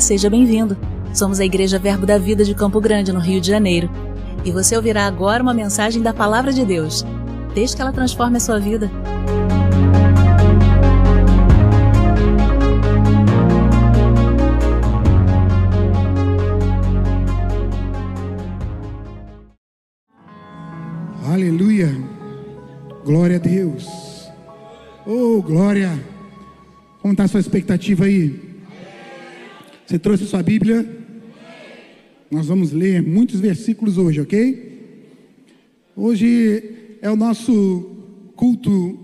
Seja bem-vindo. Somos a Igreja Verbo da Vida de Campo Grande, no Rio de Janeiro. E você ouvirá agora uma mensagem da Palavra de Deus. Desde que ela transforme a sua vida. Aleluia. Glória a Deus. Oh, glória. Como está a sua expectativa aí? Você trouxe sua Bíblia? Nós vamos ler muitos versículos hoje, ok? Hoje é o nosso culto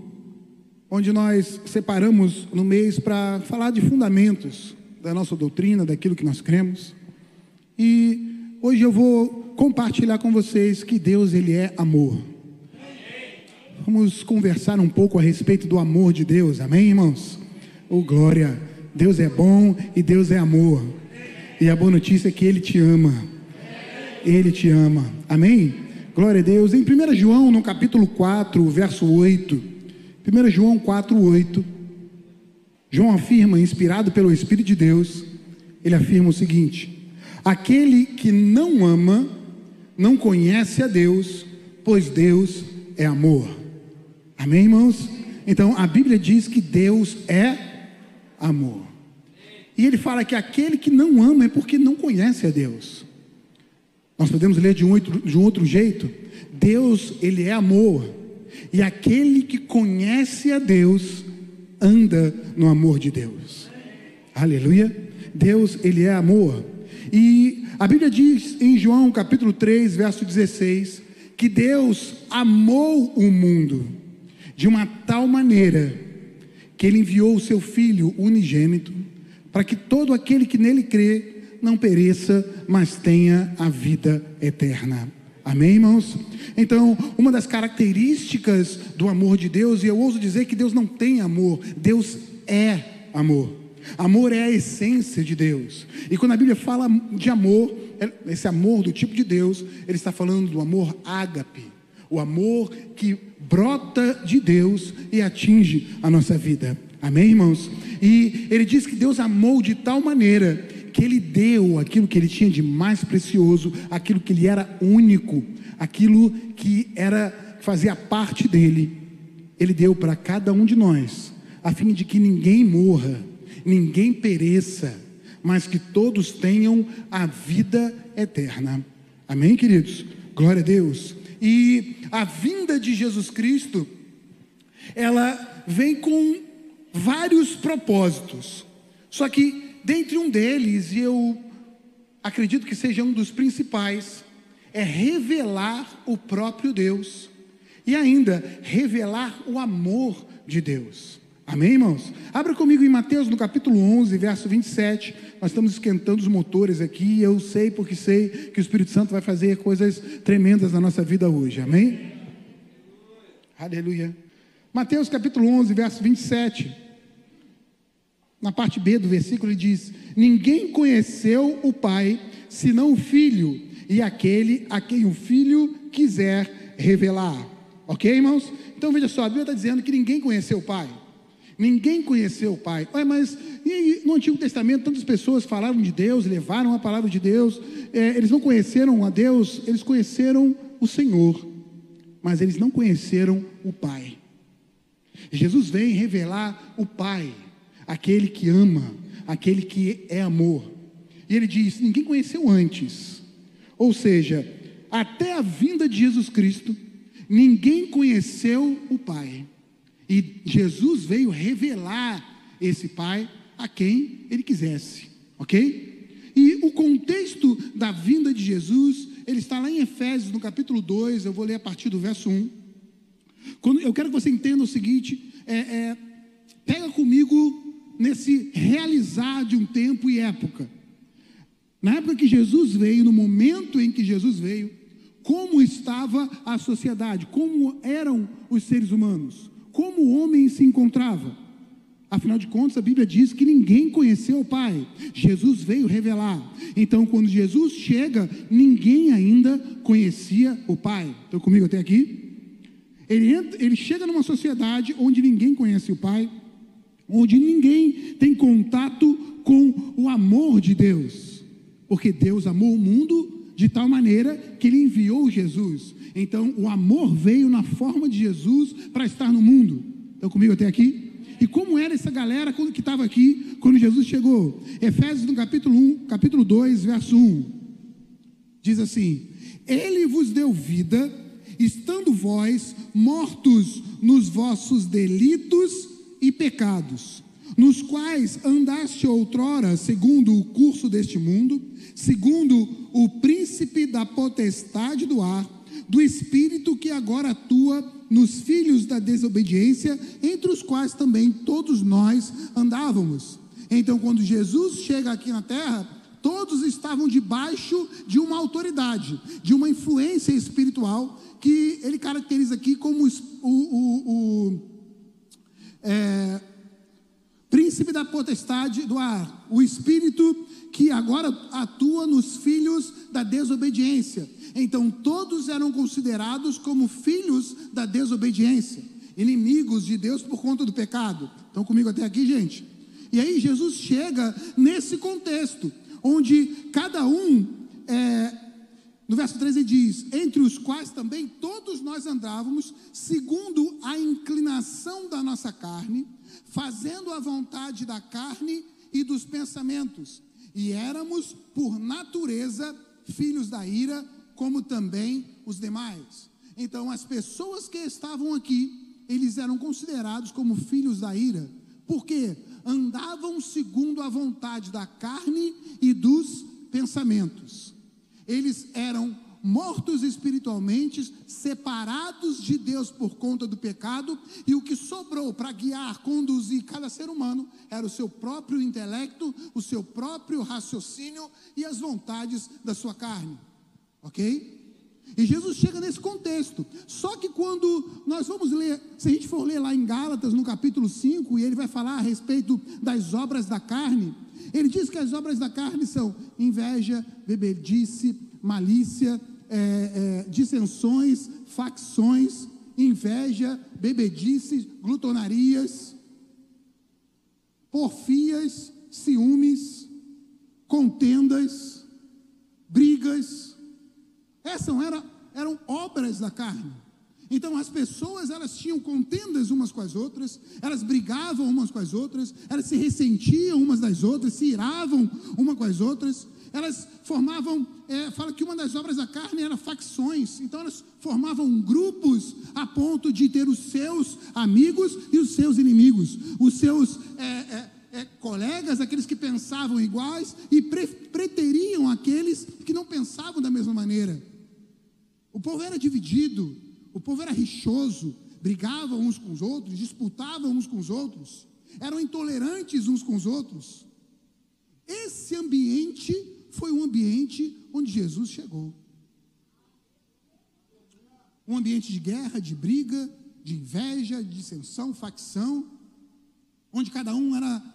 onde nós separamos no mês para falar de fundamentos da nossa doutrina, daquilo que nós cremos. E hoje eu vou compartilhar com vocês que Deus ele é amor. Vamos conversar um pouco a respeito do amor de Deus. Amém, irmãos? Oh, glória. Deus é bom e Deus é amor. E a boa notícia é que ele te ama. Ele te ama. Amém? Glória a Deus. Em 1 João, no capítulo 4, verso 8. 1 João 4, 8. João afirma, inspirado pelo Espírito de Deus, ele afirma o seguinte: Aquele que não ama, não conhece a Deus, pois Deus é amor. Amém, irmãos? Então a Bíblia diz que Deus é amor. E ele fala que aquele que não ama é porque não conhece a Deus. Nós podemos ler de um outro, de um outro jeito. Deus, ele é amor. E aquele que conhece a Deus anda no amor de Deus. Aleluia. Deus, ele é amor. E a Bíblia diz em João capítulo 3, verso 16, que Deus amou o mundo de uma tal maneira que ele enviou o seu filho unigênito para que todo aquele que nele crê não pereça, mas tenha a vida eterna. Amém, irmãos? Então, uma das características do amor de Deus, e eu ouso dizer que Deus não tem amor, Deus é amor. Amor é a essência de Deus. E quando a Bíblia fala de amor, esse amor do tipo de Deus, ele está falando do amor ágape, o amor que brota de Deus e atinge a nossa vida. Amém, irmãos? E ele diz que Deus amou de tal maneira que ele deu aquilo que ele tinha de mais precioso, aquilo que ele era único, aquilo que era fazia parte dele. Ele deu para cada um de nós, a fim de que ninguém morra, ninguém pereça, mas que todos tenham a vida eterna. Amém, queridos? Glória a Deus. E a vinda de Jesus Cristo, ela vem com vários propósitos. Só que, dentre um deles, e eu acredito que seja um dos principais, é revelar o próprio Deus e ainda revelar o amor de Deus. Amém, irmãos? Abra comigo em Mateus no capítulo 11, verso 27. Nós estamos esquentando os motores aqui. Eu sei porque sei que o Espírito Santo vai fazer coisas tremendas na nossa vida hoje. Amém? Aleluia. Mateus capítulo 11, verso 27 na parte B do versículo, ele diz: Ninguém conheceu o Pai senão o Filho, e aquele a quem o Filho quiser revelar. Ok, irmãos? Então veja só, a Bíblia está dizendo que ninguém conheceu o Pai. Ninguém conheceu o Pai. Ué, mas no Antigo Testamento tantas pessoas falaram de Deus, levaram a palavra de Deus. É, eles não conheceram a Deus, eles conheceram o Senhor, mas eles não conheceram o Pai. Jesus vem revelar o Pai aquele que ama, aquele que é amor. E ele diz: ninguém conheceu antes. Ou seja, até a vinda de Jesus Cristo, ninguém conheceu o Pai. E Jesus veio revelar esse Pai a quem ele quisesse, ok? E o contexto da vinda de Jesus, ele está lá em Efésios, no capítulo 2, eu vou ler a partir do verso 1. Quando, eu quero que você entenda o seguinte: é, é, pega comigo nesse realizar de um tempo e época. Na época que Jesus veio, no momento em que Jesus veio, como estava a sociedade, como eram os seres humanos, como o homem se encontrava. Afinal de contas, a Bíblia diz que ninguém conheceu o Pai. Jesus veio revelar. Então, quando Jesus chega, ninguém ainda conhecia o Pai. Estão comigo até aqui? Ele, entra, ele chega numa sociedade onde ninguém conhece o Pai onde ninguém tem contato com o amor de Deus, porque Deus amou o mundo de tal maneira que ele enviou Jesus. Então, o amor veio na forma de Jesus para estar no mundo. Estão comigo até aqui? E como era essa galera que estava aqui quando Jesus chegou? Efésios no capítulo 1, capítulo 2, verso 1. Diz assim: Ele vos deu vida, estando vós mortos nos vossos delitos e pecados, nos quais andaste outrora, segundo o curso deste mundo, segundo o príncipe da potestade do ar, do espírito que agora atua nos filhos da desobediência, entre os quais também todos nós andávamos. Então, quando Jesus chega aqui na terra, todos estavam debaixo de uma autoridade, de uma influência espiritual que ele caracteriza aqui como o, o, o é, príncipe da potestade do ar, o espírito que agora atua nos filhos da desobediência. Então todos eram considerados como filhos da desobediência, inimigos de Deus por conta do pecado. Estão comigo até aqui, gente? E aí Jesus chega nesse contexto, onde cada um, é, no verso 13 diz: entre os quais também todos nós andávamos, segundo a inclinação da nossa carne, fazendo a vontade da carne e dos pensamentos, e éramos, por natureza, filhos da ira, como também os demais. Então, as pessoas que estavam aqui, eles eram considerados como filhos da ira, porque andavam segundo a vontade da carne e dos pensamentos. Eles eram mortos espiritualmente, separados de Deus por conta do pecado, e o que sobrou para guiar, conduzir cada ser humano era o seu próprio intelecto, o seu próprio raciocínio e as vontades da sua carne. Ok? E Jesus chega nesse contexto. Só que quando nós vamos ler, se a gente for ler lá em Gálatas, no capítulo 5, e ele vai falar a respeito das obras da carne, ele diz que as obras da carne são inveja, bebedice, malícia, é, é, dissensões, facções, inveja, bebedice, glutonarias, porfias, ciúmes, contendas, brigas, essas eram, eram obras da carne. Então as pessoas elas tinham contendas umas com as outras, elas brigavam umas com as outras, elas se ressentiam umas das outras, se iravam uma com as outras, elas formavam, é, fala que uma das obras da carne era facções, então elas formavam grupos a ponto de ter os seus amigos e os seus inimigos, os seus é, é, é colegas, aqueles que pensavam iguais e pre preteriam aqueles que não pensavam da mesma maneira. O povo era dividido, o povo era rixoso, brigavam uns com os outros, disputavam uns com os outros, eram intolerantes uns com os outros. Esse ambiente foi um ambiente onde Jesus chegou. Um ambiente de guerra, de briga, de inveja, de dissensão, facção, onde cada um era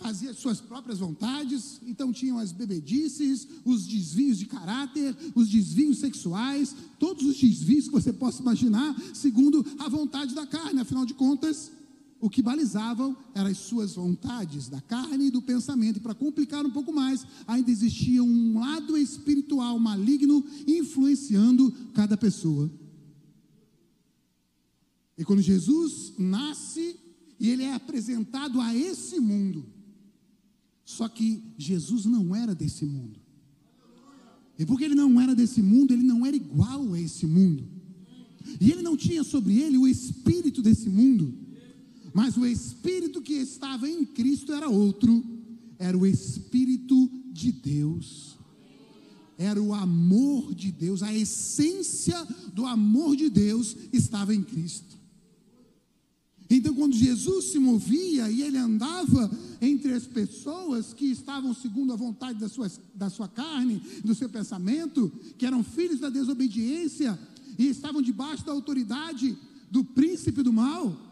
fazia suas próprias vontades, então tinham as bebedices, os desvios de caráter, os desvios sexuais, todos os desvios que você possa imaginar, segundo a vontade da carne, afinal de contas, o que balizavam eram as suas vontades da carne e do pensamento. E para complicar um pouco mais, ainda existia um lado espiritual maligno influenciando cada pessoa. E quando Jesus nasce e ele é apresentado a esse mundo, só que Jesus não era desse mundo. E porque ele não era desse mundo, ele não era igual a esse mundo. E ele não tinha sobre ele o espírito desse mundo. Mas o espírito que estava em Cristo era outro. Era o espírito de Deus. Era o amor de Deus, a essência do amor de Deus estava em Cristo. Então, quando Jesus se movia e ele andava entre as pessoas que estavam segundo a vontade da sua, da sua carne, do seu pensamento, que eram filhos da desobediência e estavam debaixo da autoridade do príncipe do mal,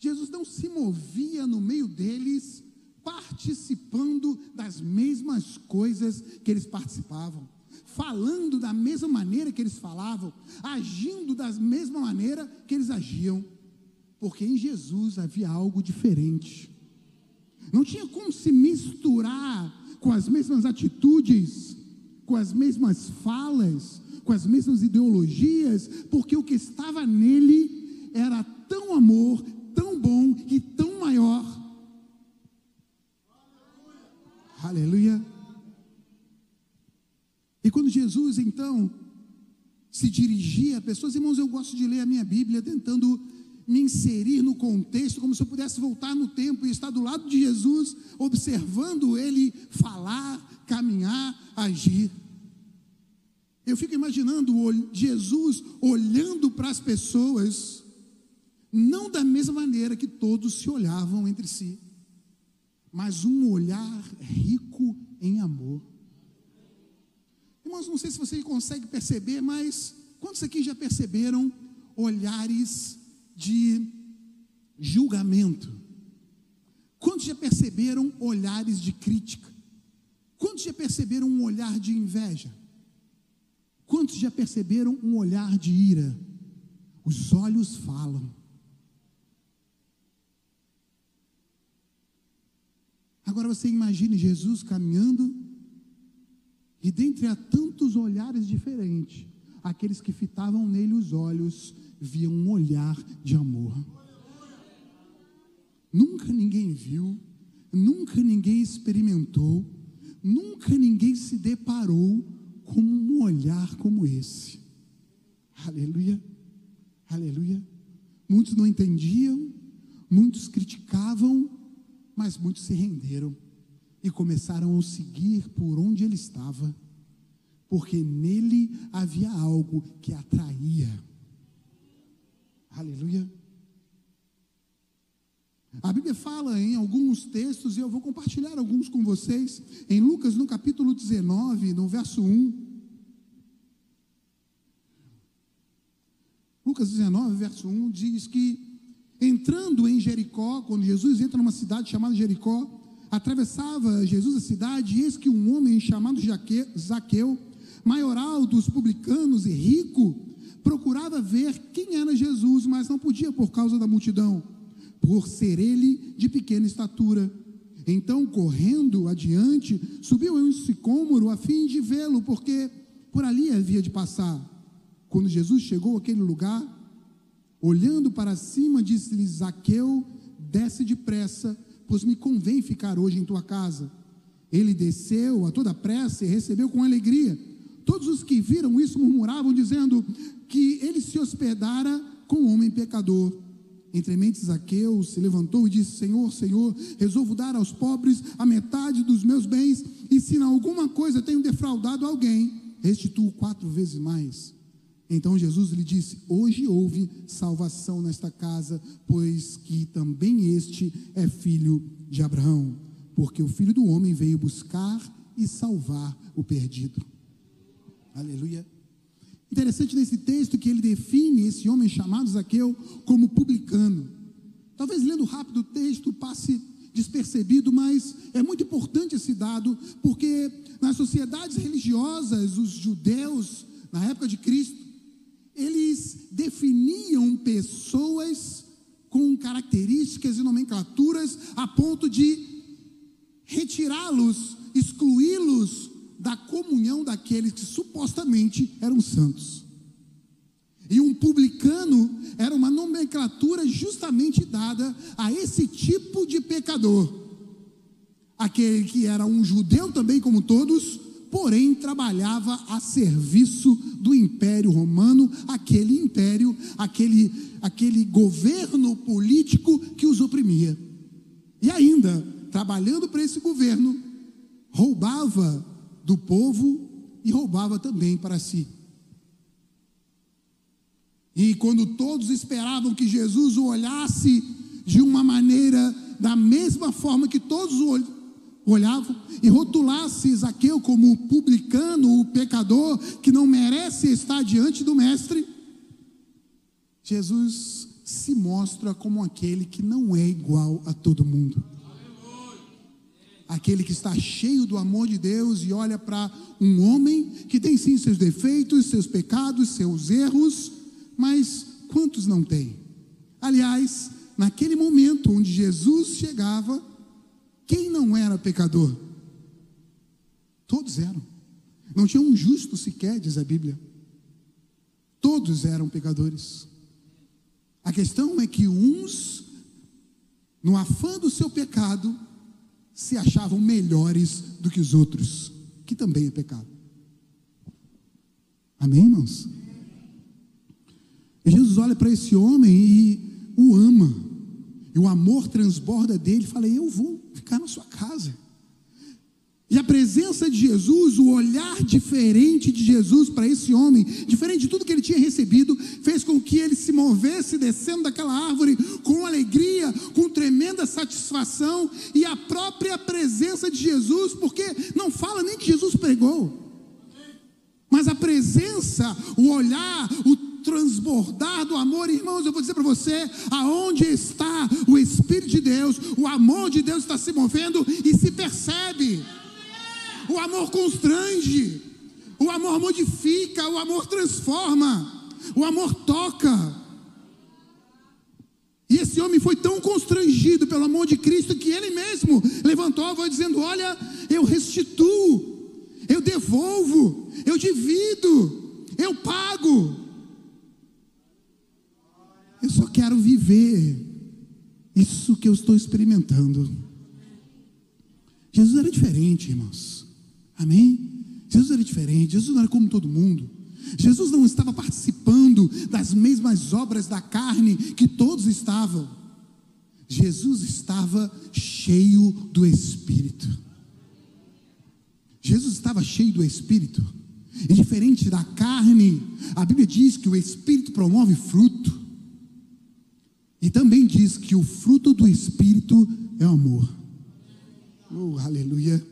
Jesus não se movia no meio deles, participando das mesmas coisas que eles participavam falando da mesma maneira que eles falavam, agindo da mesma maneira que eles agiam. Porque em Jesus havia algo diferente. Não tinha como se misturar com as mesmas atitudes, com as mesmas falas, com as mesmas ideologias, porque o que estava nele era tão amor, tão bom e tão maior. Aleluia. E quando Jesus então se dirigia a pessoas, irmãos, eu gosto de ler a minha Bíblia tentando me inserir no contexto, como se eu pudesse voltar no tempo e estar do lado de Jesus, observando ele falar, caminhar, agir. Eu fico imaginando Jesus olhando para as pessoas, não da mesma maneira que todos se olhavam entre si, mas um olhar rico em amor. Irmãos, não sei se você consegue perceber, mas quantos aqui já perceberam olhares de julgamento? Quantos já perceberam olhares de crítica? Quantos já perceberam um olhar de inveja? Quantos já perceberam um olhar de ira? Os olhos falam. Agora você imagine Jesus caminhando e dentre a tantos olhares diferentes, aqueles que fitavam nele os olhos via um olhar de amor. Nunca ninguém viu, nunca ninguém experimentou, nunca ninguém se deparou com um olhar como esse. Aleluia, aleluia. Muitos não entendiam, muitos criticavam, mas muitos se renderam e começaram a seguir por onde ele estava, porque nele havia algo que atraía. Aleluia. A Bíblia fala em alguns textos, e eu vou compartilhar alguns com vocês, em Lucas, no capítulo 19, no verso 1. Lucas 19, verso 1 diz que, entrando em Jericó, quando Jesus entra numa cidade chamada Jericó, atravessava Jesus a cidade, e eis que um homem chamado Zaqueu, maioral dos publicanos e rico, procurava ver quem era Jesus, mas não podia por causa da multidão, por ser ele de pequena estatura. Então, correndo adiante, subiu em um sicômoro a fim de vê-lo, porque por ali havia de passar. Quando Jesus chegou àquele lugar, olhando para cima, disse-lhe: Zaqueu, desce depressa, pois me convém ficar hoje em tua casa. Ele desceu a toda pressa e recebeu com alegria. Todos os que viram isso murmuravam, dizendo: que ele se hospedara com um homem pecador. Entre mentes, Zaqueu se levantou e disse: Senhor, Senhor, resolvo dar aos pobres a metade dos meus bens, e se em alguma coisa tenho defraudado alguém, restituo quatro vezes mais. Então Jesus lhe disse: Hoje houve salvação nesta casa, pois que também este é filho de Abraão, porque o filho do homem veio buscar e salvar o perdido. Aleluia. Interessante nesse texto que ele define esse homem chamado Zaqueu como publicano. Talvez lendo rápido o texto passe despercebido, mas é muito importante esse dado, porque nas sociedades religiosas, os judeus, na época de Cristo, eles definiam pessoas com características e nomenclaturas a ponto de retirá-los, excluí-los da comunhão daqueles que supostamente eram santos. E um publicano era uma nomenclatura justamente dada a esse tipo de pecador. Aquele que era um judeu também, como todos, porém trabalhava a serviço do Império Romano, aquele império, aquele, aquele governo político que os oprimia. E ainda, trabalhando para esse governo, roubava do povo e roubava também para si. E quando todos esperavam que Jesus o olhasse de uma maneira, da mesma forma que todos o olhavam, e rotulasse Zaqueu como o publicano, o pecador, que não merece estar diante do Mestre, Jesus se mostra como aquele que não é igual a todo mundo aquele que está cheio do amor de Deus e olha para um homem que tem sim seus defeitos, seus pecados, seus erros, mas quantos não tem? Aliás, naquele momento onde Jesus chegava, Quem não era pecador? Todos eram. Não tinha um justo sequer, diz a Bíblia. Todos eram pecadores. A questão é que uns, no afã do seu pecado, se achavam melhores do que os outros, que também é pecado. Amém, irmãos? E Jesus olha para esse homem e o ama. E o amor transborda dele. Fala: Eu vou ficar na sua casa. E a presença de Jesus, o olhar diferente de Jesus para esse homem, diferente de tudo que ele tinha recebido, fez com que ele se movesse descendo daquela árvore com alegria, com tremenda satisfação, e a própria presença de Jesus, porque não fala nem que Jesus pregou, mas a presença, o olhar, o transbordar do amor, irmãos, eu vou dizer para você, aonde está o Espírito de Deus, o amor de Deus está se movendo e se percebe. O amor constrange, o amor modifica, o amor transforma, o amor toca. E esse homem foi tão constrangido pelo amor de Cristo que ele mesmo levantou a voz dizendo: Olha, eu restituo, eu devolvo, eu divido, eu pago. Eu só quero viver isso que eu estou experimentando. Jesus era diferente, irmãos. Amém? Jesus era diferente, Jesus não era como todo mundo. Jesus não estava participando das mesmas obras da carne que todos estavam. Jesus estava cheio do Espírito. Jesus estava cheio do Espírito. E diferente da carne, a Bíblia diz que o Espírito promove fruto. E também diz que o fruto do Espírito é o amor. Oh, aleluia.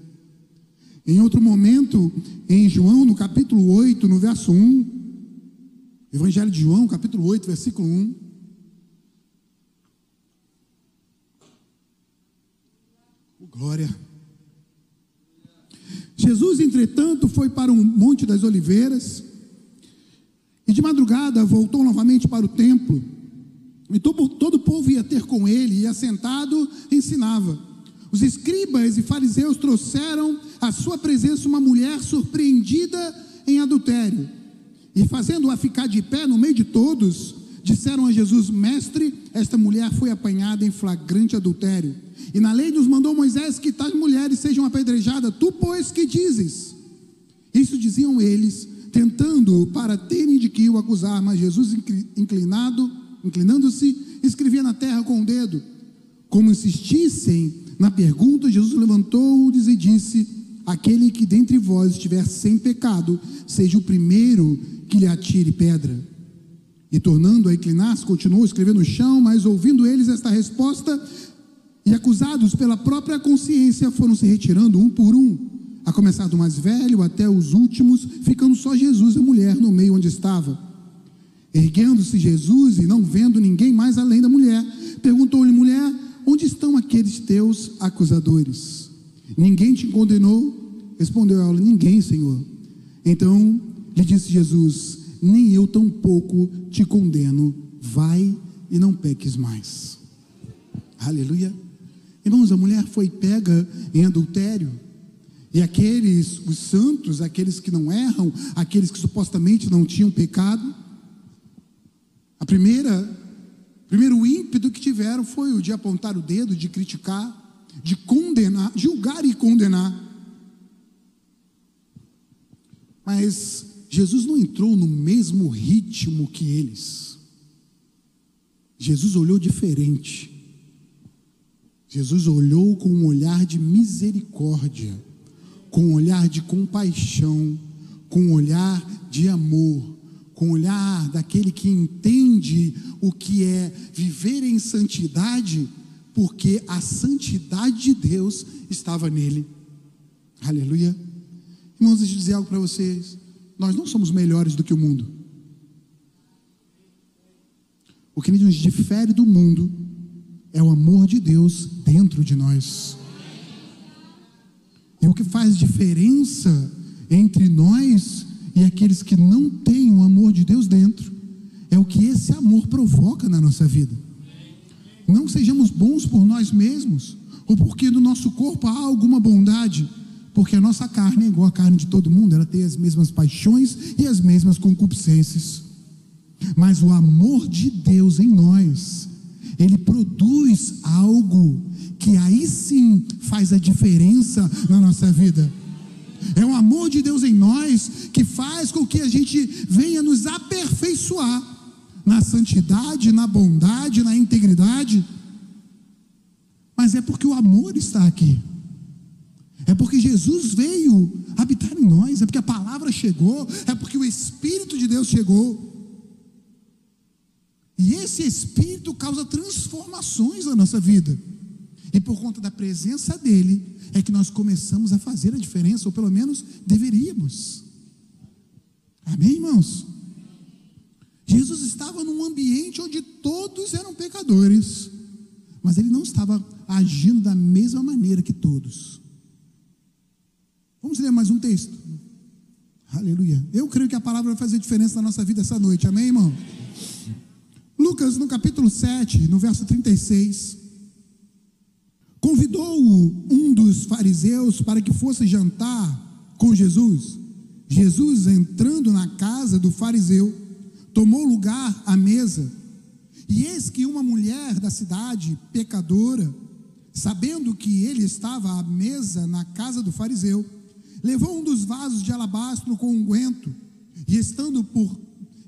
Em outro momento, em João, no capítulo 8, no verso 1, Evangelho de João, capítulo 8, versículo 1. Oh, glória. Jesus, entretanto, foi para um Monte das Oliveiras e de madrugada voltou novamente para o templo. E todo, todo o povo ia ter com ele, e assentado ensinava. Os escribas e fariseus trouxeram à sua presença uma mulher surpreendida em adultério. E fazendo-a ficar de pé no meio de todos, disseram a Jesus: Mestre, esta mulher foi apanhada em flagrante adultério. E na lei nos mandou Moisés que tais mulheres sejam apedrejadas. Tu, pois, que dizes? Isso diziam eles, tentando para terem de que o acusar. Mas Jesus, inclinado, inclinando-se, escrevia na terra com o dedo. Como insistissem na pergunta, Jesus levantou-os e disse: Aquele que dentre vós estiver sem pecado, seja o primeiro que lhe atire pedra. E tornando a inclinar-se, continuou escrevendo no chão, mas ouvindo eles esta resposta, e acusados pela própria consciência, foram se retirando um por um, a começar do mais velho até os últimos, ficando só Jesus e a mulher no meio onde estava. Erguendo-se Jesus e não vendo ninguém mais além da mulher, perguntou-lhe: mulher, Onde estão aqueles teus acusadores? Ninguém te condenou? Respondeu ela: Ninguém, Senhor. Então lhe disse Jesus: Nem eu tampouco te condeno. Vai e não peques mais. Aleluia. Irmãos, a mulher foi pega em adultério. E aqueles, os santos, aqueles que não erram, aqueles que supostamente não tinham pecado, a primeira Primeiro ímpeto que tiveram foi o de apontar o dedo, de criticar, de condenar, julgar e condenar. Mas Jesus não entrou no mesmo ritmo que eles. Jesus olhou diferente. Jesus olhou com um olhar de misericórdia, com um olhar de compaixão, com um olhar de amor com o olhar daquele que entende o que é viver em santidade, porque a santidade de Deus estava nele. Aleluia. Irmãos, deixa eu dizer algo para vocês. Nós não somos melhores do que o mundo. O que nos difere do mundo é o amor de Deus dentro de nós. E o que faz diferença entre nós e aqueles que não têm o amor de Deus dentro, é o que esse amor provoca na nossa vida. Não sejamos bons por nós mesmos, Ou porque no nosso corpo há alguma bondade? Porque a nossa carne é igual à carne de todo mundo, ela tem as mesmas paixões e as mesmas concupiscências. Mas o amor de Deus em nós, ele produz algo que aí sim faz a diferença na nossa vida. É o amor de Deus em nós que faz com que a gente venha nos aperfeiçoar na santidade, na bondade, na integridade. Mas é porque o amor está aqui. É porque Jesus veio habitar em nós, é porque a palavra chegou, é porque o Espírito de Deus chegou. E esse Espírito causa transformações na nossa vida. E por conta da presença dele, é que nós começamos a fazer a diferença, ou pelo menos deveríamos. Amém, irmãos? Jesus estava num ambiente onde todos eram pecadores, mas ele não estava agindo da mesma maneira que todos. Vamos ler mais um texto. Aleluia. Eu creio que a palavra vai fazer diferença na nossa vida essa noite. Amém, irmão? Lucas, no capítulo 7, no verso 36. Convidou-o um dos fariseus para que fosse jantar com Jesus. Jesus, entrando na casa do fariseu, tomou lugar à mesa. E eis que uma mulher da cidade, pecadora, sabendo que ele estava à mesa na casa do fariseu, levou um dos vasos de alabastro com unguento, e estando por,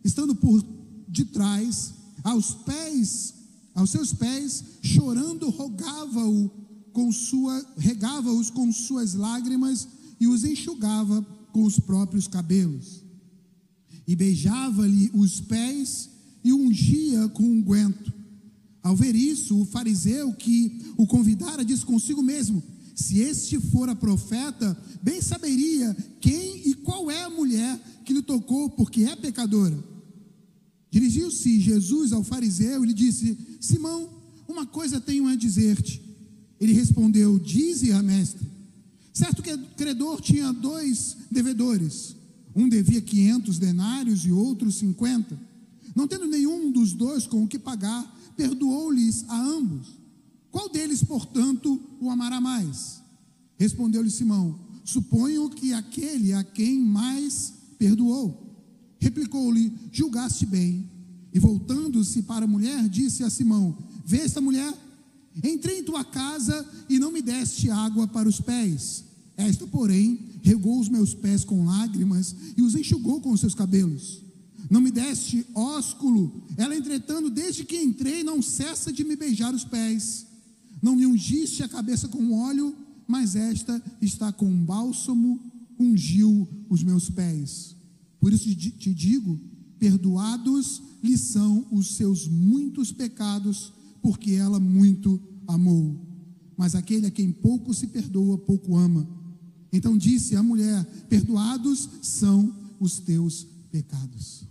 estando por de trás, aos pés, aos seus pés, chorando, rogava-o com sua, regava-os com suas lágrimas e os enxugava com os próprios cabelos. E beijava-lhe os pés e ungia com unguento. Ao ver isso, o fariseu que o convidara disse consigo mesmo: Se este fora profeta, bem saberia quem e qual é a mulher que lhe tocou, porque é pecadora. Dirigiu-se Jesus ao fariseu e lhe disse: Simão, uma coisa tenho a dizer-te. Ele respondeu: Dize a mestre. Certo que credor tinha dois devedores. Um devia 500 denários e outro 50. Não tendo nenhum dos dois com o que pagar, perdoou-lhes a ambos. Qual deles, portanto, o amará mais? Respondeu-lhe Simão: Suponho que aquele a quem mais perdoou. Replicou-lhe: Julgaste bem. E voltando-se para a mulher, disse a Simão: Vê esta mulher? Entrei em tua casa e não me deste água para os pés. Esta, porém, regou os meus pés com lágrimas e os enxugou com os seus cabelos. Não me deste ósculo. Ela, entretanto, desde que entrei, não cessa de me beijar os pés. Não me ungiste a cabeça com óleo, mas esta está com bálsamo, ungiu os meus pés. Por isso te digo: perdoados lhe são os seus muitos pecados, porque ela muito amou. Mas aquele a quem pouco se perdoa, pouco ama. Então disse a mulher: Perdoados são os teus pecados.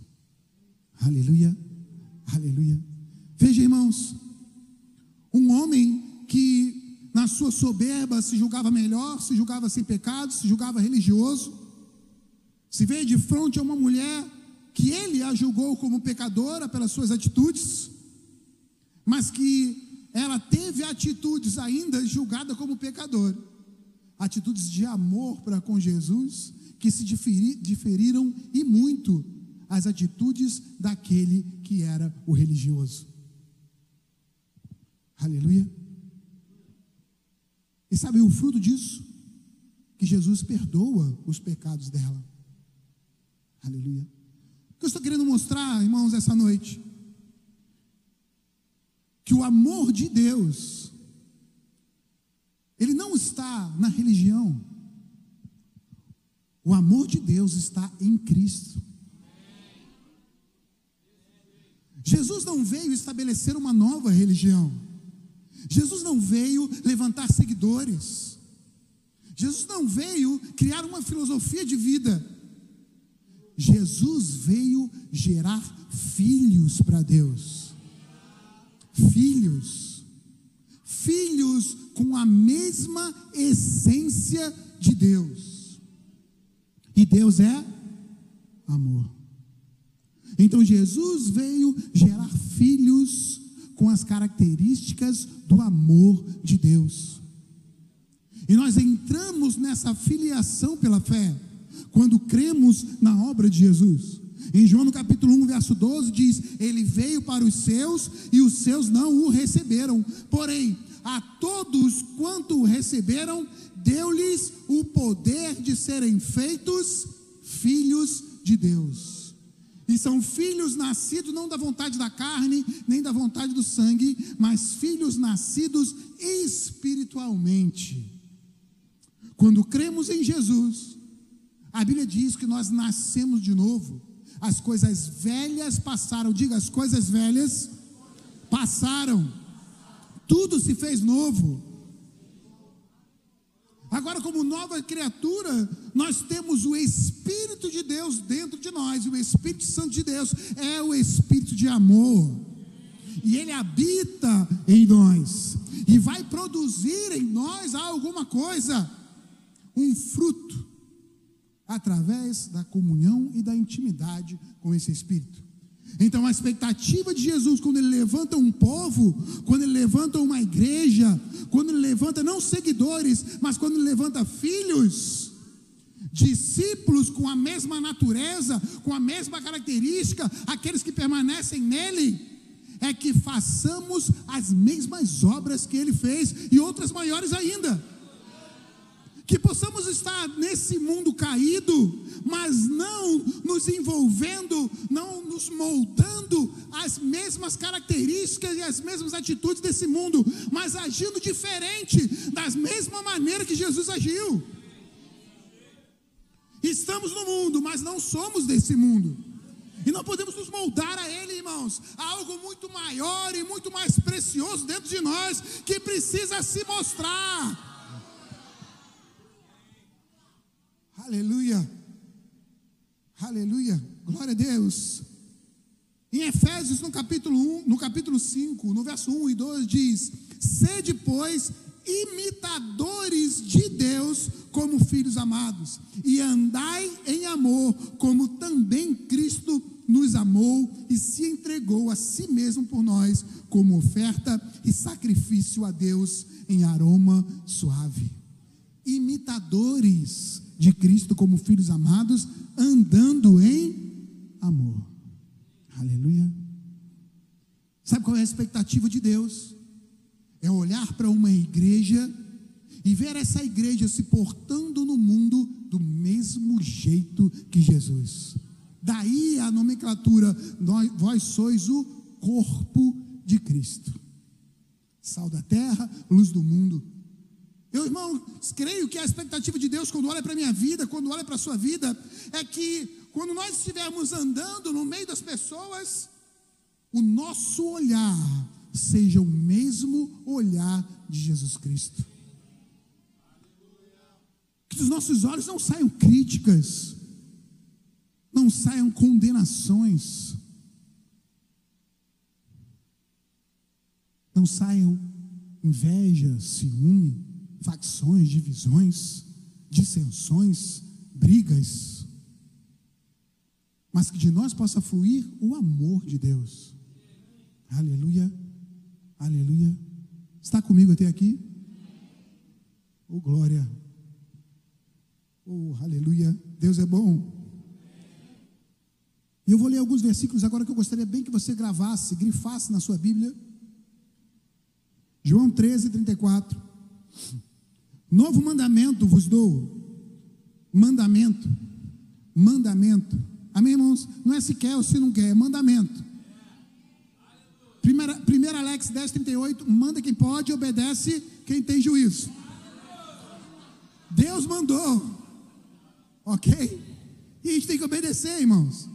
Aleluia, aleluia. Veja, irmãos, um homem que na sua soberba se julgava melhor, se julgava sem pecado, se julgava religioso, se vê de frente a uma mulher que ele a julgou como pecadora pelas suas atitudes, mas que ela teve atitudes ainda julgada como pecadora, atitudes de amor para com Jesus, que se diferiram e muito as atitudes daquele que era o religioso. Aleluia. E sabe o fruto disso? Que Jesus perdoa os pecados dela. Aleluia. O que eu estou querendo mostrar, irmãos, essa noite? Que o amor de Deus, ele não está na religião. O amor de Deus está em Cristo. Jesus não veio estabelecer uma nova religião. Jesus não veio levantar seguidores. Jesus não veio criar uma filosofia de vida. Jesus veio gerar filhos para Deus. Filhos. Filhos com a mesma essência de Deus. E Deus é amor. Então Jesus veio gerar filhos com as características do amor de Deus. E nós entramos nessa filiação pela fé quando cremos na obra de Jesus. Em João no capítulo 1, verso 12 diz: Ele veio para os seus e os seus não o receberam. Porém, a todos quanto o receberam, deu-lhes o poder de serem feitos filhos de Deus. E são filhos nascidos não da vontade da carne, nem da vontade do sangue, mas filhos nascidos espiritualmente. Quando cremos em Jesus, a Bíblia diz que nós nascemos de novo. As coisas velhas passaram, diga, as coisas velhas passaram. Tudo se fez novo. Agora, como nova criatura, nós temos o Espírito de Deus dentro de nós, o Espírito Santo de Deus é o Espírito de amor, e ele habita em nós, e vai produzir em nós alguma coisa, um fruto, através da comunhão e da intimidade com esse Espírito. Então a expectativa de Jesus, quando ele levanta um povo, quando ele levanta uma igreja, quando ele levanta não seguidores, mas quando ele levanta filhos, discípulos com a mesma natureza, com a mesma característica, aqueles que permanecem nele, é que façamos as mesmas obras que ele fez e outras maiores ainda que possamos estar nesse mundo caído, mas não nos envolvendo, não nos moldando as mesmas características e as mesmas atitudes desse mundo, mas agindo diferente, da mesma maneira que Jesus agiu. Estamos no mundo, mas não somos desse mundo. E não podemos nos moldar a Ele, irmãos. Há algo muito maior e muito mais precioso dentro de nós que precisa se mostrar. Aleluia. Aleluia. Glória a Deus. Em Efésios, no capítulo 1, no capítulo 5, no verso 1 e 2, diz: Sede, pois, imitadores de Deus como filhos amados, e andai em amor, como também Cristo nos amou e se entregou a si mesmo por nós, como oferta e sacrifício a Deus em aroma suave. Imitadores de Cristo como filhos amados, andando em amor. Aleluia. Sabe qual é a expectativa de Deus? É olhar para uma igreja e ver essa igreja se portando no mundo do mesmo jeito que Jesus. Daí a nomenclatura, nós, vós sois o corpo de Cristo. Sal da terra, luz do mundo. Eu, irmão, creio que a expectativa de Deus, quando olha para a minha vida, quando olha para a sua vida, é que quando nós estivermos andando no meio das pessoas, o nosso olhar seja o mesmo olhar de Jesus Cristo. Que dos nossos olhos não saiam críticas, não saiam condenações, não saiam inveja, ciúme facções, divisões, dissensões, brigas, mas que de nós possa fluir o amor de Deus. Aleluia, aleluia. Está comigo até aqui? Oh, glória. Oh, aleluia. Deus é bom. E eu vou ler alguns versículos agora que eu gostaria bem que você gravasse, grifasse na sua Bíblia. João 13, 34. Novo mandamento vos dou. Mandamento. Mandamento. Amém, irmãos? Não é se quer ou se não quer, é mandamento. Primeira, primeira Alex 10, 38. Manda quem pode, obedece quem tem juízo. Deus mandou. Ok? E a gente tem que obedecer, irmãos.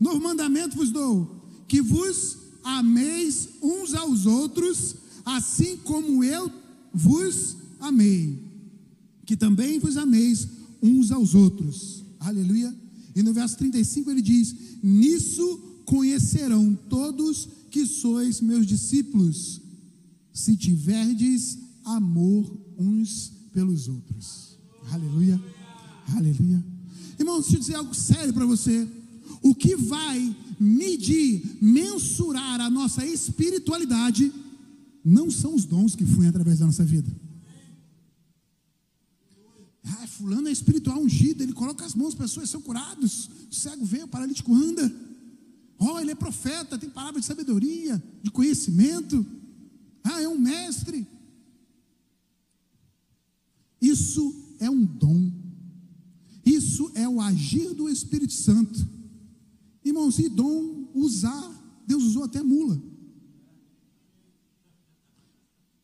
Novo mandamento vos dou: que vos ameis uns aos outros, assim como eu vos amei, que também vos ameis uns aos outros. Aleluia. E no verso 35 ele diz: Nisso conhecerão todos que sois meus discípulos, se tiverdes amor uns pelos outros. Aleluia. Aleluia. Irmãos, deixa eu dizer algo sério para você. O que vai medir, mensurar a nossa espiritualidade, não são os dons que fluem através da nossa vida. É espiritual ungido, ele coloca as mãos, pessoas são curadas, o cego vê, o paralítico anda. Oh, ele é profeta, tem palavra de sabedoria, de conhecimento. Ah, é um mestre. Isso é um dom. Isso é o agir do Espírito Santo. Irmãos, e dom usar, Deus usou até mula.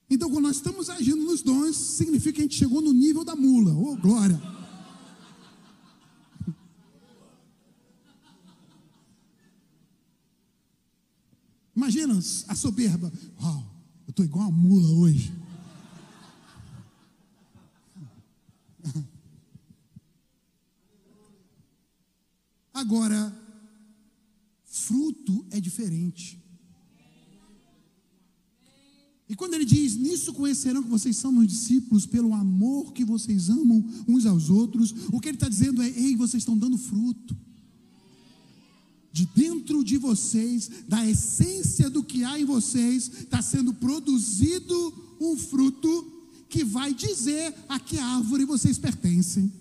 Então, quando nós estamos agindo nos dons, significa que a gente chegou no nível da mula. Oh, glória! Imagina a soberba. Uau, eu estou igual a mula hoje. Agora, fruto é diferente. E quando ele diz: Nisso conhecerão que vocês são meus discípulos, pelo amor que vocês amam uns aos outros, o que ele está dizendo é: Ei, vocês estão dando fruto. De dentro de vocês, da essência do que há em vocês, está sendo produzido um fruto que vai dizer a que árvore vocês pertencem.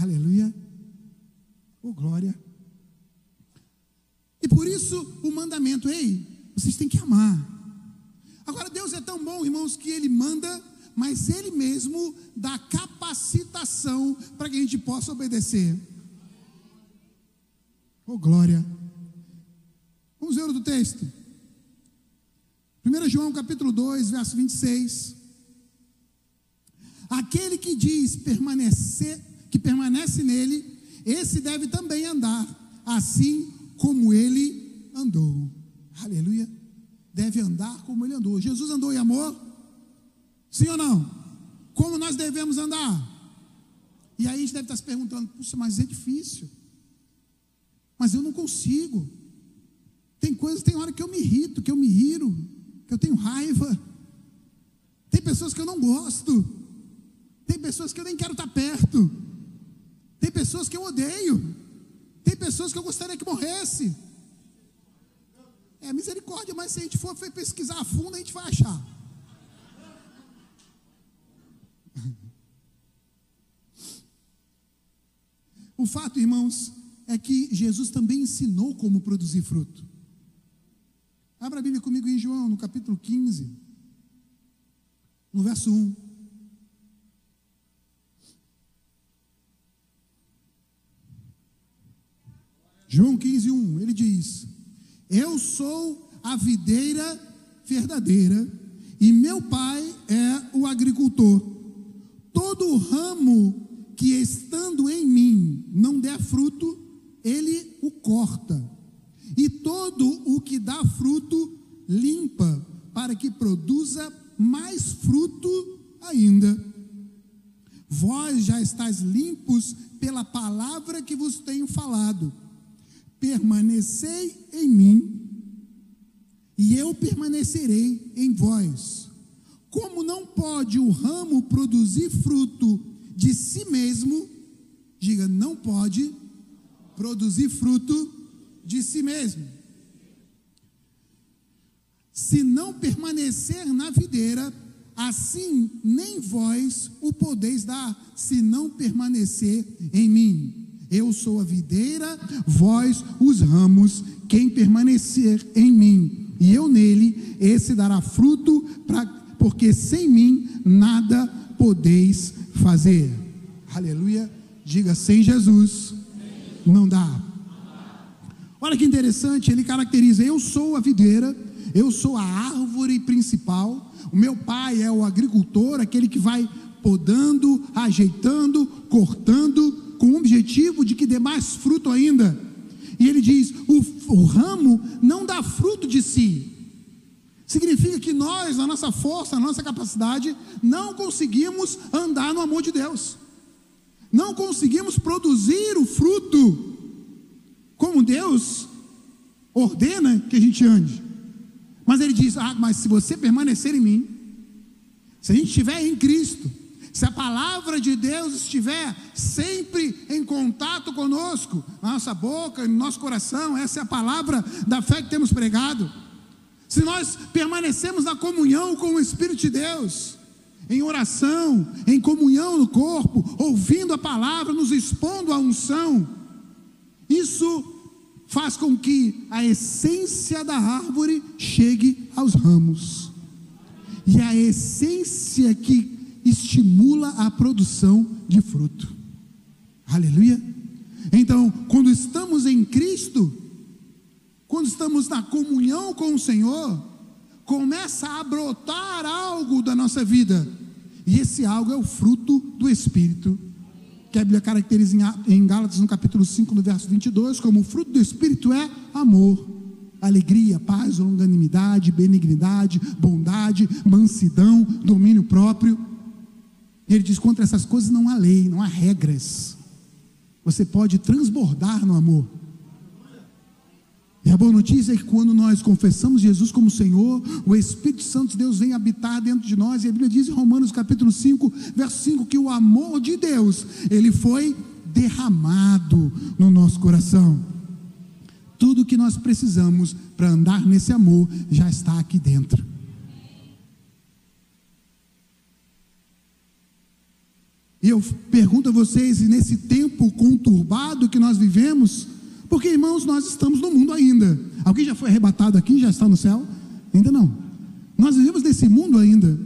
Aleluia. Oh, glória. E por isso o mandamento, ei, vocês têm que amar. Agora, Deus é tão bom, irmãos, que Ele manda, mas Ele mesmo dá capacitação para que a gente possa obedecer. Oh, glória. Vamos ver outro texto. 1 João capítulo 2, verso 26. Aquele que diz permanecer, que permanece nele, esse deve também andar, assim como ele andou. Aleluia. Deve andar como ele andou. Jesus andou em amor? Sim ou não? Como nós devemos andar? E aí a gente deve estar se perguntando: puxa, mas é difícil. Mas eu não consigo. Tem coisas, tem hora que eu me irrito, que eu me riro, que eu tenho raiva. Tem pessoas que eu não gosto. Tem pessoas que eu nem quero estar perto. Tem pessoas que eu odeio. Tem pessoas que eu gostaria que morresse. É misericórdia, mas se a gente for pesquisar a fundo, a gente vai achar. O fato, irmãos, é que Jesus também ensinou como produzir fruto. Abra a Bíblia comigo em João, no capítulo 15, no verso 1. João 15, 1, ele diz: Eu sou a videira verdadeira e meu pai é o agricultor. Todo ramo que estando em mim não der fruto, ele o corta. Diga sem Jesus, não dá. Olha que interessante, ele caracteriza: eu sou a videira, eu sou a árvore principal, o meu pai é o agricultor, aquele que vai podando, ajeitando, cortando, com o objetivo de que dê mais fruto ainda. E ele diz: o, o ramo não dá fruto de si. Significa que nós, na nossa força, na nossa capacidade, não conseguimos andar no amor de Deus. Não conseguimos produzir o fruto como Deus ordena que a gente ande. Mas ele diz: Ah, mas se você permanecer em mim, se a gente estiver em Cristo, se a palavra de Deus estiver sempre em contato conosco, na nossa boca, no nosso coração, essa é a palavra da fé que temos pregado. Se nós permanecemos na comunhão com o Espírito de Deus, em oração, em comunhão no corpo, ouvindo a palavra, nos expondo à unção, isso faz com que a essência da árvore chegue aos ramos. E a essência que estimula a produção de fruto. Aleluia. Então, quando estamos em Cristo, quando estamos na comunhão com o Senhor, começa a brotar algo da nossa vida. E esse algo é o fruto do Espírito, que a Bíblia caracteriza em Gálatas, no capítulo 5, no verso 22, como o fruto do Espírito é amor, alegria, paz, longanimidade, benignidade, bondade, mansidão, domínio próprio. Ele diz: contra essas coisas não há lei, não há regras. Você pode transbordar no amor. E a boa notícia é que quando nós confessamos Jesus como Senhor, o Espírito Santo de Deus vem habitar dentro de nós, e a Bíblia diz em Romanos capítulo 5, verso 5, que o amor de Deus, ele foi derramado no nosso coração. Tudo que nós precisamos para andar nesse amor já está aqui dentro. E eu pergunto a vocês, nesse tempo conturbado que nós vivemos, porque, irmãos, nós estamos no mundo ainda. Alguém já foi arrebatado aqui, já está no céu? Ainda não. Nós vivemos nesse mundo ainda,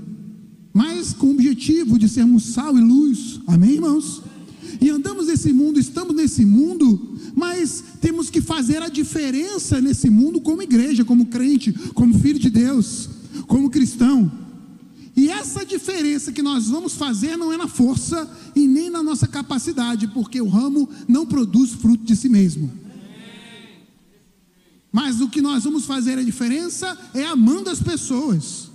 mas com o objetivo de sermos sal e luz. Amém, irmãos? E andamos nesse mundo, estamos nesse mundo, mas temos que fazer a diferença nesse mundo como igreja, como crente, como filho de Deus, como cristão. E essa diferença que nós vamos fazer não é na força e nem na nossa capacidade, porque o ramo não produz fruto de si mesmo. Mas o que nós vamos fazer a diferença é amando as pessoas,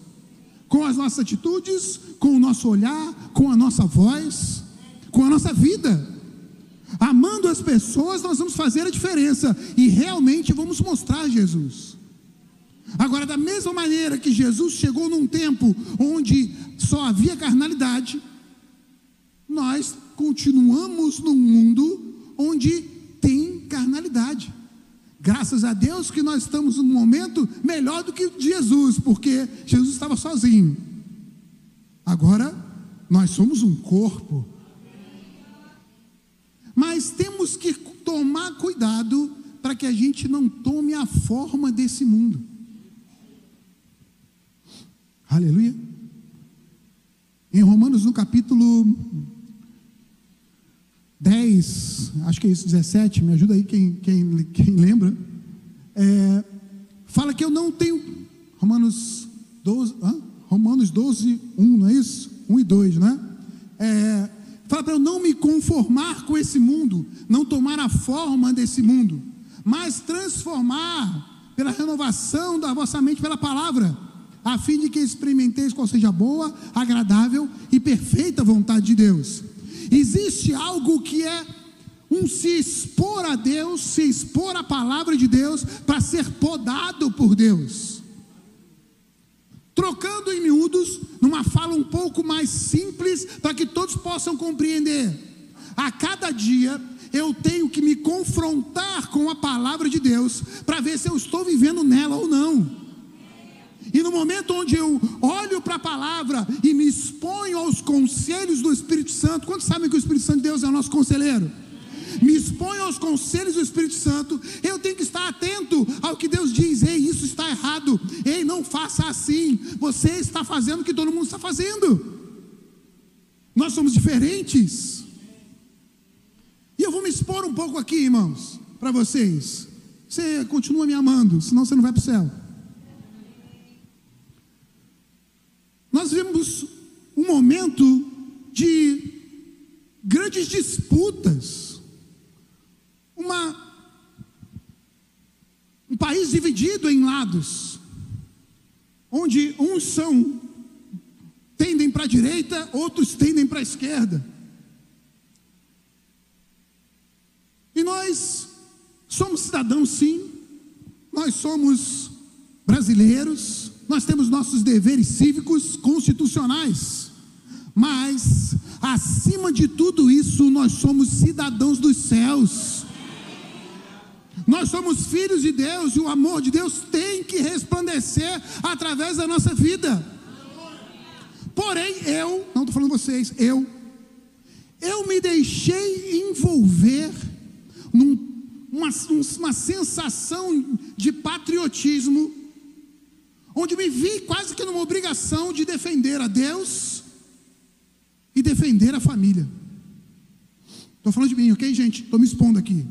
com as nossas atitudes, com o nosso olhar, com a nossa voz, com a nossa vida. Amando as pessoas, nós vamos fazer a diferença e realmente vamos mostrar Jesus. Agora, da mesma maneira que Jesus chegou num tempo onde só havia carnalidade, nós continuamos num mundo onde tem carnalidade. Graças a Deus que nós estamos num momento melhor do que Jesus, porque Jesus estava sozinho. Agora, nós somos um corpo. Mas temos que tomar cuidado para que a gente não tome a forma desse mundo. Aleluia. Em Romanos, no capítulo 10, acho que é isso, 17, me ajuda aí quem, quem, quem lembra. É, fala que eu não tenho. Romanos 12, hã? Romanos 12, 1, não é isso? 1 e 2, né? É, fala para eu não me conformar com esse mundo, não tomar a forma desse mundo, mas transformar pela renovação da vossa mente pela palavra, a fim de que experimenteis qual seja boa, agradável e perfeita vontade de Deus. Existe algo que é um se expor a Deus, se expor à palavra de Deus para ser podado por Deus. Trocando em miúdos, numa fala um pouco mais simples, para que todos possam compreender. A cada dia eu tenho que me confrontar com a palavra de Deus para ver se eu estou vivendo nela ou não. E no momento onde eu olho para a palavra e me exponho aos conselhos do Espírito Santo, quantos sabem que o Espírito Santo de Deus é o nosso conselheiro? Me exponho aos conselhos do Espírito Santo, eu tenho que estar atento ao que Deus diz: ei, isso está errado, ei, não faça assim, você está fazendo o que todo mundo está fazendo. Nós somos diferentes. E eu vou me expor um pouco aqui, irmãos, para vocês. Você continua me amando, senão você não vai para o céu. Nós vemos um momento de grandes disputas, uma, um país dividido em lados, onde uns são tendem para a direita, outros tendem para a esquerda. E nós somos cidadãos, sim, nós somos brasileiros, nós temos nossos deveres cívicos constitucionais, mas, acima de tudo isso, nós somos cidadãos dos céus. Nós somos filhos de Deus e o amor de Deus tem que resplandecer através da nossa vida. Porém, eu, não estou falando vocês, eu, eu me deixei envolver numa uma sensação de patriotismo, onde me vi quase que numa obrigação de defender a Deus e defender a família. Estou falando de mim, ok, gente? Estou me expondo aqui.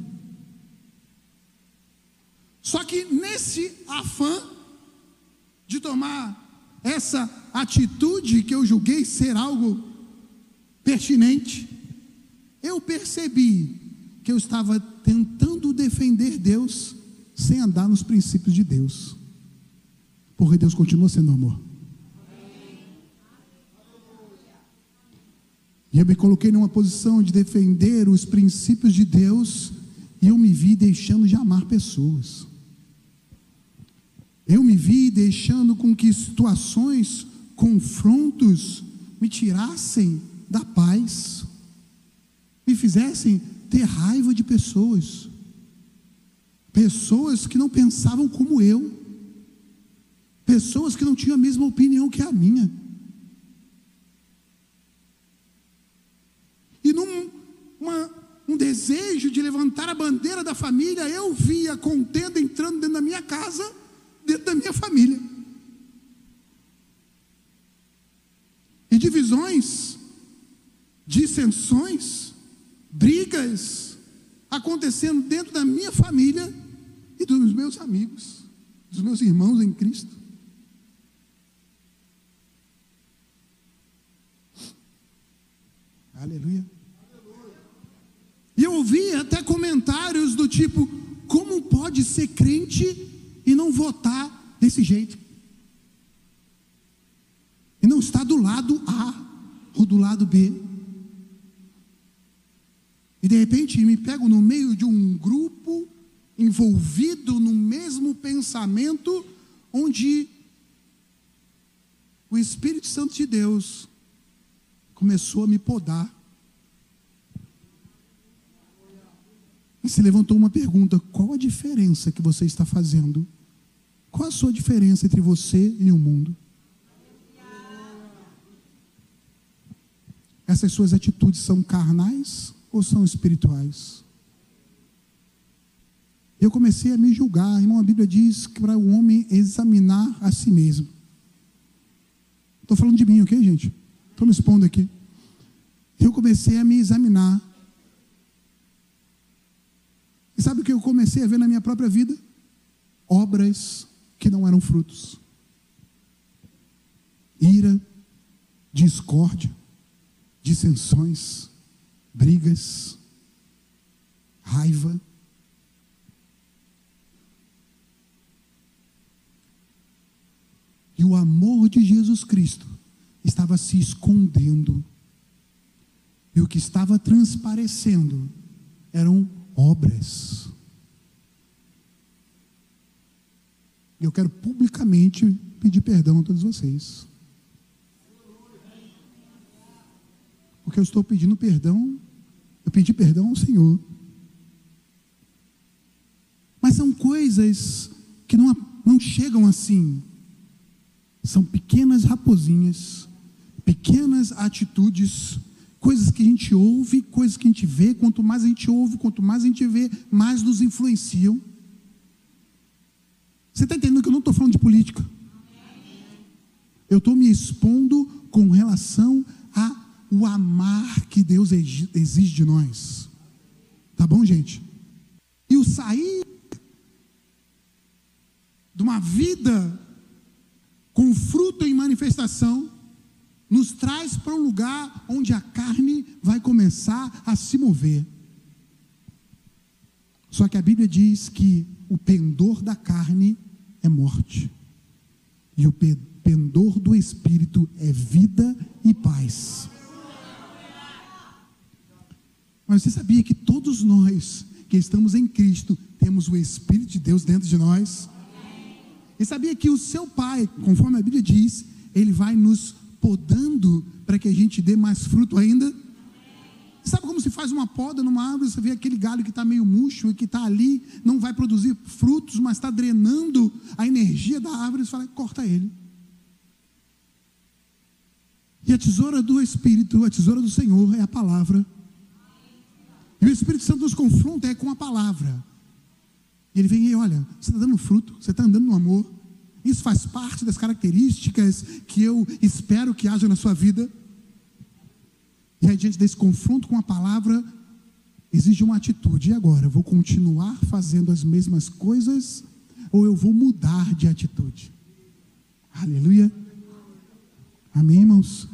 Só que nesse afã de tomar essa atitude que eu julguei ser algo pertinente, eu percebi que eu estava tentando defender Deus sem andar nos princípios de Deus, porque Deus continua sendo amor. E eu me coloquei numa posição de defender os princípios de Deus e eu me vi deixando de amar pessoas. Eu me vi deixando com que situações, confrontos, me tirassem da paz, me fizessem ter raiva de pessoas, pessoas que não pensavam como eu, pessoas que não tinham a mesma opinião que a minha. E num uma, um desejo de levantar a bandeira da família, eu via contenda entrando dentro da minha casa dentro da minha família. E divisões, dissensões, brigas acontecendo dentro da minha família e dos meus amigos, dos meus irmãos em Cristo. Aleluia. E eu ouvi até comentários do tipo: como pode ser crente e não votar desse jeito. E não está do lado A ou do lado B. E de repente me pego no meio de um grupo envolvido no mesmo pensamento, onde o Espírito Santo de Deus começou a me podar. E se levantou uma pergunta: qual a diferença que você está fazendo qual a sua diferença entre você e o mundo? Essas suas atitudes são carnais ou são espirituais? Eu comecei a me julgar, irmão. A Bíblia diz que para o homem examinar a si mesmo. Estou falando de mim, ok, gente? Estou me expondo aqui. Eu comecei a me examinar. E sabe o que eu comecei a ver na minha própria vida? Obras que não eram frutos. Ira, discórdia, dissensões, brigas, raiva. E o amor de Jesus Cristo estava se escondendo. E o que estava transparecendo eram obras. Eu quero publicamente pedir perdão a todos vocês. Porque eu estou pedindo perdão, eu pedi perdão ao Senhor. Mas são coisas que não, não chegam assim. São pequenas raposinhas, pequenas atitudes, coisas que a gente ouve, coisas que a gente vê. Quanto mais a gente ouve, quanto mais a gente vê, mais nos influenciam. Você está entendendo que eu não estou falando de política? Eu estou me expondo com relação ao amar que Deus exige de nós. Tá bom, gente? E o sair de uma vida com fruto em manifestação nos traz para um lugar onde a carne vai começar a se mover. Só que a Bíblia diz que o pendor da carne é morte, e o pendor do espírito é vida e paz. Mas você sabia que todos nós que estamos em Cristo temos o Espírito de Deus dentro de nós? E sabia que o seu Pai, conforme a Bíblia diz, ele vai nos podando para que a gente dê mais fruto ainda? Sabe como se faz uma poda numa árvore? Você vê aquele galho que está meio murcho e que está ali, não vai produzir frutos, mas está drenando a energia da árvore. Você fala, corta ele. E a tesoura do Espírito, a tesoura do Senhor é a palavra. E o Espírito Santo nos confronta é com a palavra. Ele vem e olha, você está dando fruto, você está andando no amor. Isso faz parte das características que eu espero que haja na sua vida. E aí, diante desse confronto com a palavra, exige uma atitude. E agora? Eu vou continuar fazendo as mesmas coisas ou eu vou mudar de atitude? Aleluia. Amém, irmãos?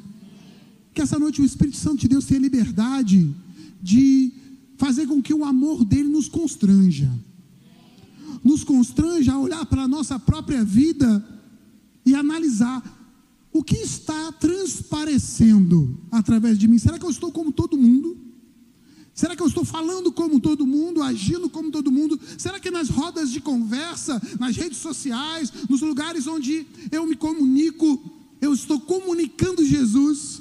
Que essa noite o Espírito Santo de Deus tenha liberdade de fazer com que o amor dele nos constranja. Nos constranja a olhar para a nossa própria vida e analisar o que está transparecendo através de mim. Será que eu estou como todo mundo? Será que eu estou falando como todo mundo, agindo como todo mundo? Será que nas rodas de conversa, nas redes sociais, nos lugares onde eu me comunico, eu estou comunicando Jesus?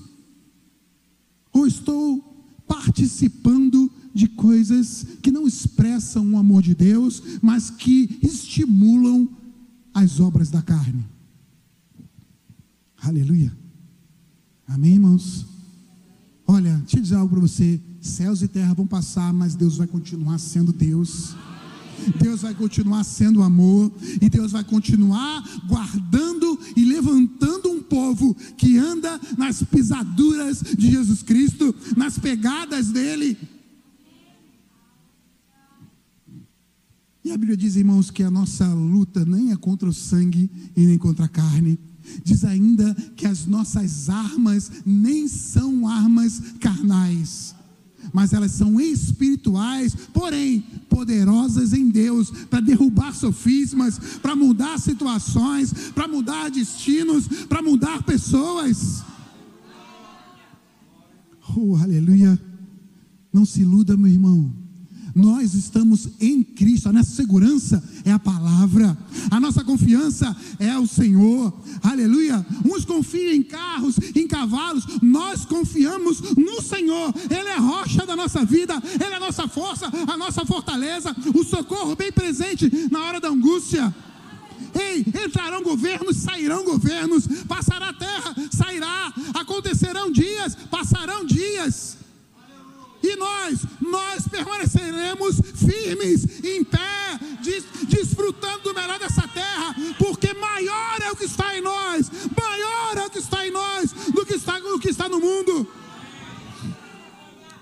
Ou estou participando de coisas que não expressam o amor de Deus, mas que estimulam as obras da carne? Aleluia. Amém, irmãos? Olha, deixa eu dizer algo para você. Céus e terra vão passar, mas Deus vai continuar sendo Deus. Deus vai continuar sendo amor, e Deus vai continuar guardando e levantando um povo que anda nas pisaduras de Jesus Cristo, nas pegadas dele. E a Bíblia diz, irmãos, que a nossa luta nem é contra o sangue e nem contra a carne. Diz ainda que as nossas armas nem são armas carnais mas elas são espirituais, porém poderosas em Deus para derrubar sofismas, para mudar situações, para mudar destinos, para mudar pessoas. Oh, aleluia. Não se iluda, meu irmão. Nós estamos em Cristo, a nossa segurança é a palavra, a nossa confiança é o Senhor, aleluia. Uns confiam em carros, em cavalos, nós confiamos no Senhor, Ele é a rocha da nossa vida, Ele é a nossa força, a nossa fortaleza, o socorro bem presente na hora da angústia. Ei, entrarão governos, sairão governos, passará a terra, sairá, acontecerão dias, passarão dias e nós, nós permaneceremos firmes, em pé, des, desfrutando do melhor dessa terra, porque maior é o que está em nós, maior é o que está em nós do que está, do que está no mundo.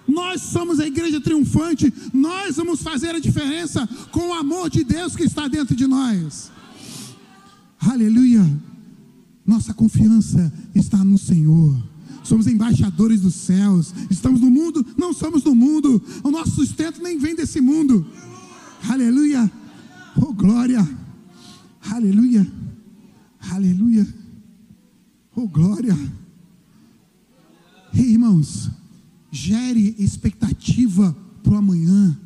Nós somos a igreja triunfante, nós vamos fazer a diferença com o amor de Deus que está dentro de nós. Aleluia! Nossa confiança está no Senhor somos embaixadores dos céus, estamos no mundo, não somos do mundo, o nosso sustento nem vem desse mundo. Aleluia, oh glória, aleluia, aleluia, oh glória. Ei, irmãos, gere expectativa para o amanhã.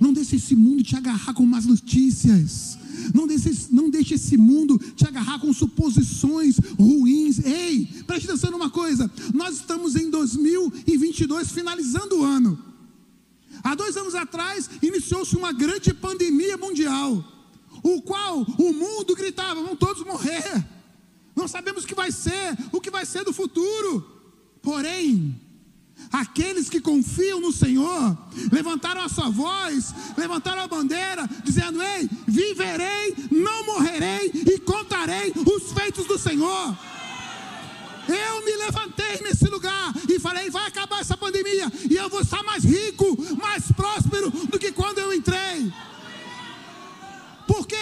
Não deixe esse mundo te agarrar com más notícias. Não deixe, não deixe esse mundo te agarrar com suposições ruins. Ei, preste atenção numa coisa: nós estamos em 2022, finalizando o ano. Há dois anos atrás, iniciou-se uma grande pandemia mundial, o qual o mundo gritava: vão todos morrer. Não sabemos o que vai ser, o que vai ser do futuro. Porém, Aqueles que confiam no Senhor levantaram a sua voz, levantaram a bandeira, dizendo: Ei, viverei, não morrerei e contarei os feitos do Senhor. Eu me levantei nesse lugar e falei: vai acabar essa pandemia e eu vou estar mais rico, mais próspero do que quando eu entrei. Porque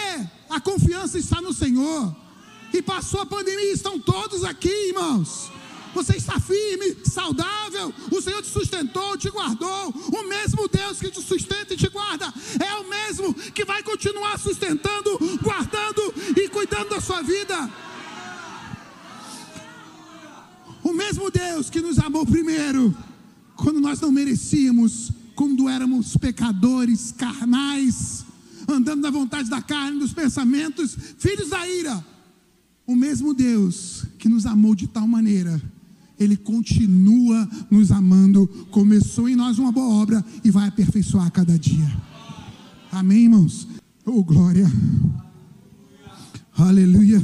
a confiança está no Senhor. E passou a pandemia, estão todos aqui, irmãos. Você está firme, saudável. O Senhor te sustentou, te guardou. O mesmo Deus que te sustenta e te guarda é o mesmo que vai continuar sustentando, guardando e cuidando da sua vida. O mesmo Deus que nos amou primeiro, quando nós não merecíamos, quando éramos pecadores carnais, andando na vontade da carne, dos pensamentos, filhos da ira. O mesmo Deus que nos amou de tal maneira ele continua nos amando, começou em nós uma boa obra e vai aperfeiçoar cada dia. Amém, irmãos? Oh, glória. Aleluia.